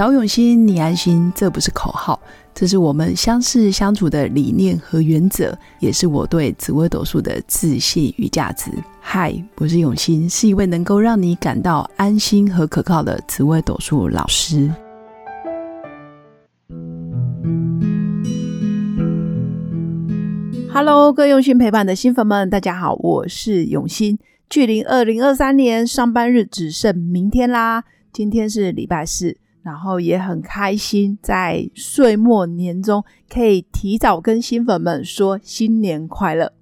找永新，你安心，这不是口号，这是我们相识相处的理念和原则，也是我对紫微斗数的自信与价值。嗨，我是永新，是一位能够让你感到安心和可靠的紫微斗数老师。Hello，各用心陪伴的新粉们，大家好，我是永新。距离二零二三年上班日只剩明天啦，今天是礼拜四。然后也很开心，在岁末年终可以提早跟新粉们说新年快乐，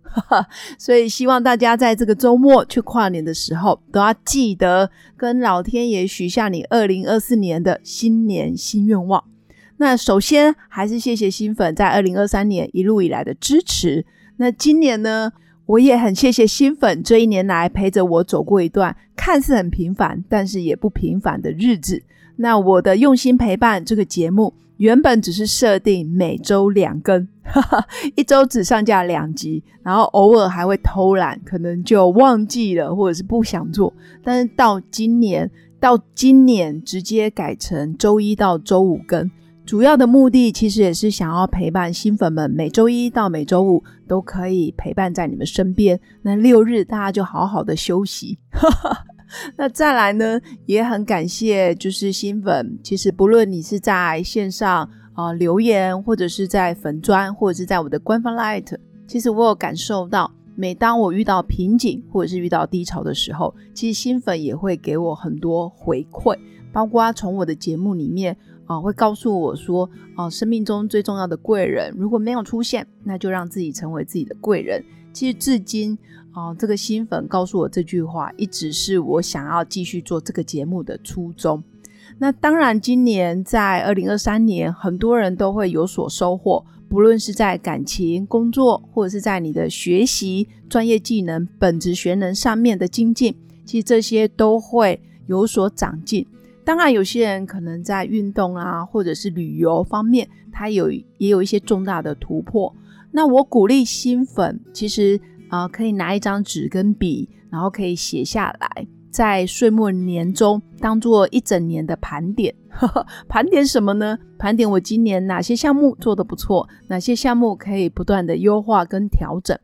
所以希望大家在这个周末去跨年的时候，都要记得跟老天爷许下你二零二四年的新年新愿望。那首先还是谢谢新粉在二零二三年一路以来的支持。那今年呢，我也很谢谢新粉这一年来陪着我走过一段看似很平凡，但是也不平凡的日子。那我的用心陪伴这个节目，原本只是设定每周两更，哈 哈一周只上架两集，然后偶尔还会偷懒，可能就忘记了或者是不想做。但是到今年，到今年直接改成周一到周五更，主要的目的其实也是想要陪伴新粉们，每周一到每周五都可以陪伴在你们身边。那六日大家就好好的休息。那再来呢，也很感谢，就是新粉。其实不论你是在线上啊留言，或者是在粉砖，或者是在我的官方 Light，其实我有感受到，每当我遇到瓶颈或者是遇到低潮的时候，其实新粉也会给我很多回馈，包括从我的节目里面啊，会告诉我说，啊，生命中最重要的贵人如果没有出现，那就让自己成为自己的贵人。其实至今。哦，这个新粉告诉我这句话，一直是我想要继续做这个节目的初衷。那当然，今年在二零二三年，很多人都会有所收获，不论是在感情、工作，或者是在你的学习、专业技能、本职学能上面的精进，其实这些都会有所长进。当然，有些人可能在运动啊，或者是旅游方面，他有也有一些重大的突破。那我鼓励新粉，其实。啊，可以拿一张纸跟笔，然后可以写下来，在岁末年终当做一整年的盘点。盘点什么呢？盘点我今年哪些项目做得不错，哪些项目可以不断的优化跟调整。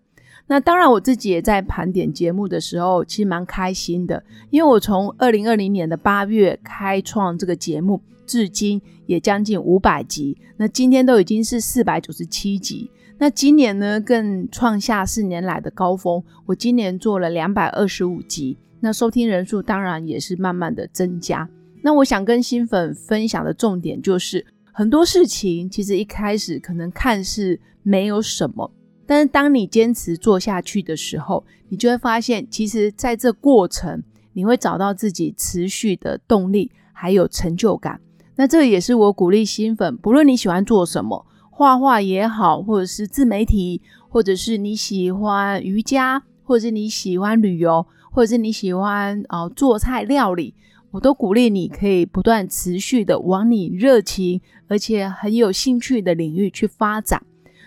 那当然，我自己也在盘点节目的时候，其实蛮开心的，因为我从二零二零年的八月开创这个节目，至今也将近五百集，那今天都已经是四百九十七集。那今年呢，更创下四年来的高峰。我今年做了两百二十五集，那收听人数当然也是慢慢的增加。那我想跟新粉分享的重点就是，很多事情其实一开始可能看似没有什么，但是当你坚持做下去的时候，你就会发现，其实在这过程，你会找到自己持续的动力，还有成就感。那这也是我鼓励新粉，不论你喜欢做什么。画画也好，或者是自媒体，或者是你喜欢瑜伽，或者是你喜欢旅游，或者是你喜欢啊做菜料理，我都鼓励你可以不断持续的往你热情而且很有兴趣的领域去发展。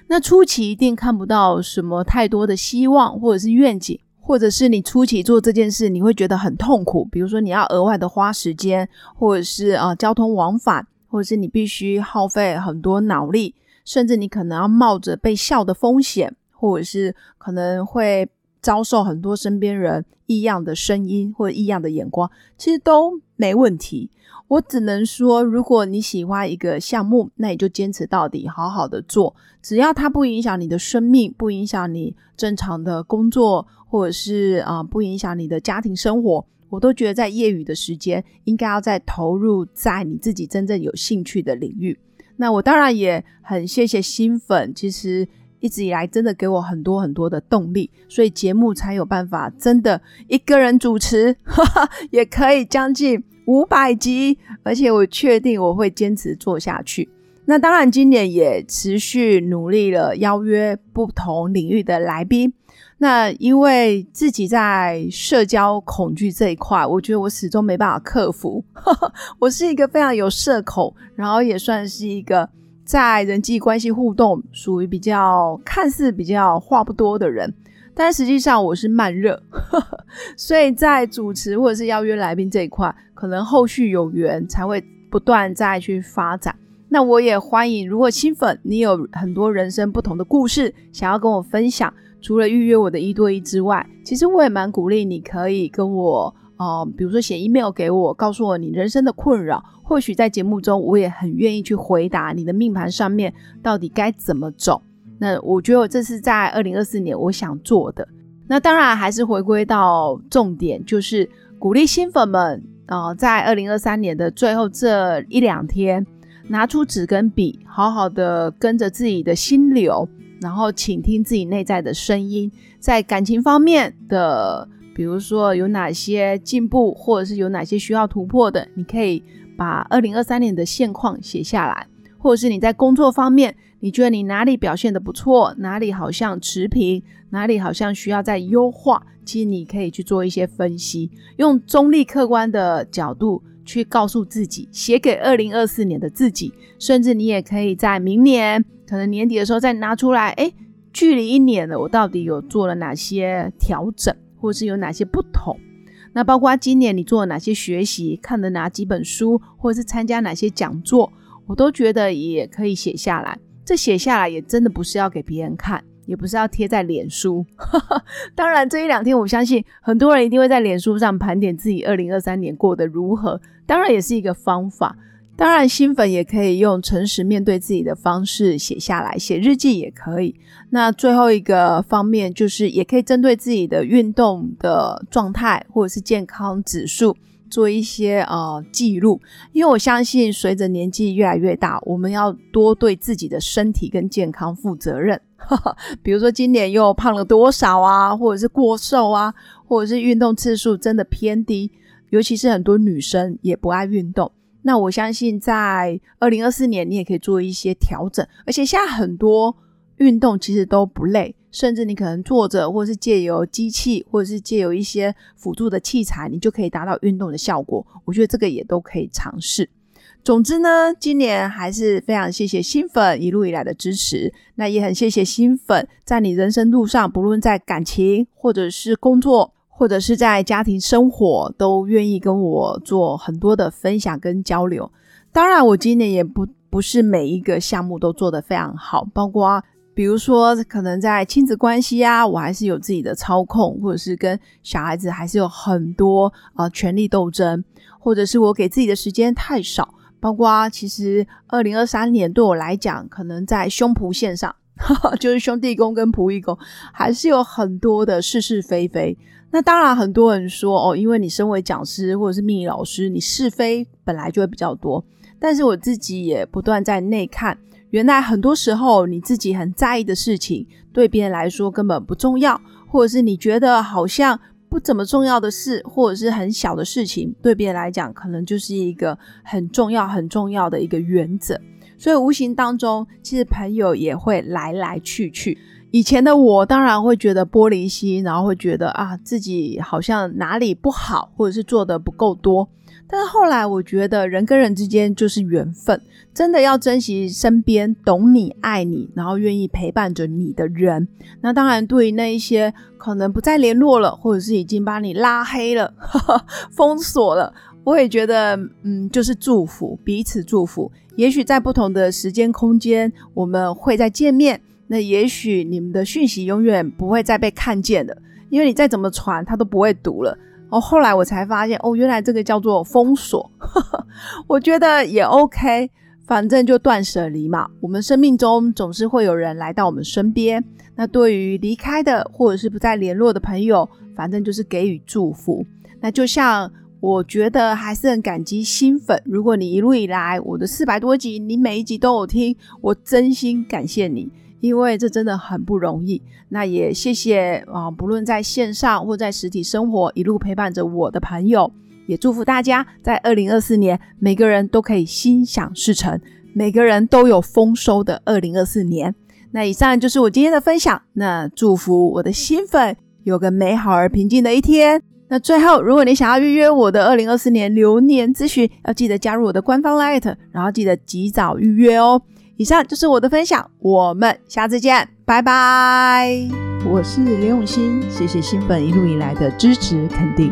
那初期一定看不到什么太多的希望或者是愿景，或者是你初期做这件事你会觉得很痛苦，比如说你要额外的花时间，或者是啊交通往返，或者是你必须耗费很多脑力。甚至你可能要冒着被笑的风险，或者是可能会遭受很多身边人异样的声音或者异样的眼光，其实都没问题。我只能说，如果你喜欢一个项目，那你就坚持到底，好好的做。只要它不影响你的生命，不影响你正常的工作，或者是啊不影响你的家庭生活，我都觉得在业余的时间，应该要再投入在你自己真正有兴趣的领域。那我当然也很谢谢新粉，其实一直以来真的给我很多很多的动力，所以节目才有办法真的一个人主持，也可以将近五百集，而且我确定我会坚持做下去。那当然今年也持续努力了，邀约不同领域的来宾。那因为自己在社交恐惧这一块，我觉得我始终没办法克服。我是一个非常有社恐，然后也算是一个在人际关系互动属于比较看似比较话不多的人，但实际上我是慢热，所以在主持或者是邀约来宾这一块，可能后续有缘才会不断再去发展。那我也欢迎，如果新粉你有很多人生不同的故事想要跟我分享，除了预约我的一对一之外，其实我也蛮鼓励你可以跟我，呃，比如说写 email 给我，告诉我你人生的困扰，或许在节目中我也很愿意去回答你的命盘上面到底该怎么走。那我觉得这是在二零二四年我想做的。那当然还是回归到重点，就是鼓励新粉们，呃，在二零二三年的最后这一两天。拿出纸跟笔，好好的跟着自己的心流，然后倾听自己内在的声音。在感情方面的，比如说有哪些进步，或者是有哪些需要突破的，你可以把二零二三年的现况写下来。或者是你在工作方面，你觉得你哪里表现的不错，哪里好像持平，哪里好像需要再优化，其实你可以去做一些分析，用中立客观的角度。去告诉自己，写给二零二四年的自己，甚至你也可以在明年可能年底的时候再拿出来，哎，距离一年了，我到底有做了哪些调整，或是有哪些不同？那包括今年你做了哪些学习，看了哪几本书，或者是参加哪些讲座，我都觉得也可以写下来。这写下来也真的不是要给别人看。也不是要贴在脸书，当然这一两天，我相信很多人一定会在脸书上盘点自己二零二三年过得如何，当然也是一个方法。当然新粉也可以用诚实面对自己的方式写下来，写日记也可以。那最后一个方面就是，也可以针对自己的运动的状态或者是健康指数。做一些呃记录，因为我相信随着年纪越来越大，我们要多对自己的身体跟健康负责任。比如说今年又胖了多少啊，或者是过瘦啊，或者是运动次数真的偏低，尤其是很多女生也不爱运动。那我相信在二零二四年，你也可以做一些调整，而且现在很多运动其实都不累。甚至你可能坐着，或者是借由机器，或者是借由一些辅助的器材，你就可以达到运动的效果。我觉得这个也都可以尝试。总之呢，今年还是非常谢谢新粉一路以来的支持，那也很谢谢新粉在你人生路上，不论在感情，或者是工作，或者是在家庭生活，都愿意跟我做很多的分享跟交流。当然，我今年也不不是每一个项目都做得非常好，包括。比如说，可能在亲子关系啊，我还是有自己的操控，或者是跟小孩子还是有很多呃权力斗争，或者是我给自己的时间太少。包括其实二零二三年对我来讲，可能在胸脯线上，就是兄弟宫跟仆役宫，还是有很多的是是非非。那当然，很多人说哦，因为你身为讲师或者是命理老师，你是非本来就会比较多。但是我自己也不断在内看。原来很多时候，你自己很在意的事情，对别人来说根本不重要，或者是你觉得好像不怎么重要的事，或者是很小的事情，对别人来讲，可能就是一个很重要、很重要的一个原则。所以无形当中，其实朋友也会来来去去。以前的我当然会觉得玻璃心，然后会觉得啊，自己好像哪里不好，或者是做的不够多。但是后来，我觉得人跟人之间就是缘分，真的要珍惜身边懂你、爱你，然后愿意陪伴着你的人。那当然，对于那一些可能不再联络了，或者是已经把你拉黑了、封锁了，我也觉得，嗯，就是祝福彼此，祝福。也许在不同的时间空间，我们会再见面。那也许你们的讯息永远不会再被看见的，因为你再怎么传，他都不会读了。哦，后来我才发现，哦，原来这个叫做封锁。我觉得也 OK，反正就断舍离嘛。我们生命中总是会有人来到我们身边，那对于离开的或者是不再联络的朋友，反正就是给予祝福。那就像我觉得还是很感激新粉，如果你一路以来我的四百多集，你每一集都有听，我真心感谢你。因为这真的很不容易，那也谢谢啊，不论在线上或在实体生活，一路陪伴着我的朋友，也祝福大家在二零二四年，每个人都可以心想事成，每个人都有丰收的二零二四年。那以上就是我今天的分享，那祝福我的新粉有个美好而平静的一天。那最后，如果你想要预约我的二零二四年流年咨询，要记得加入我的官方 Light，然后记得及早预约哦。以上就是我的分享，我们下次见，拜拜。我是刘永新，谢谢新粉一路以来的支持肯定。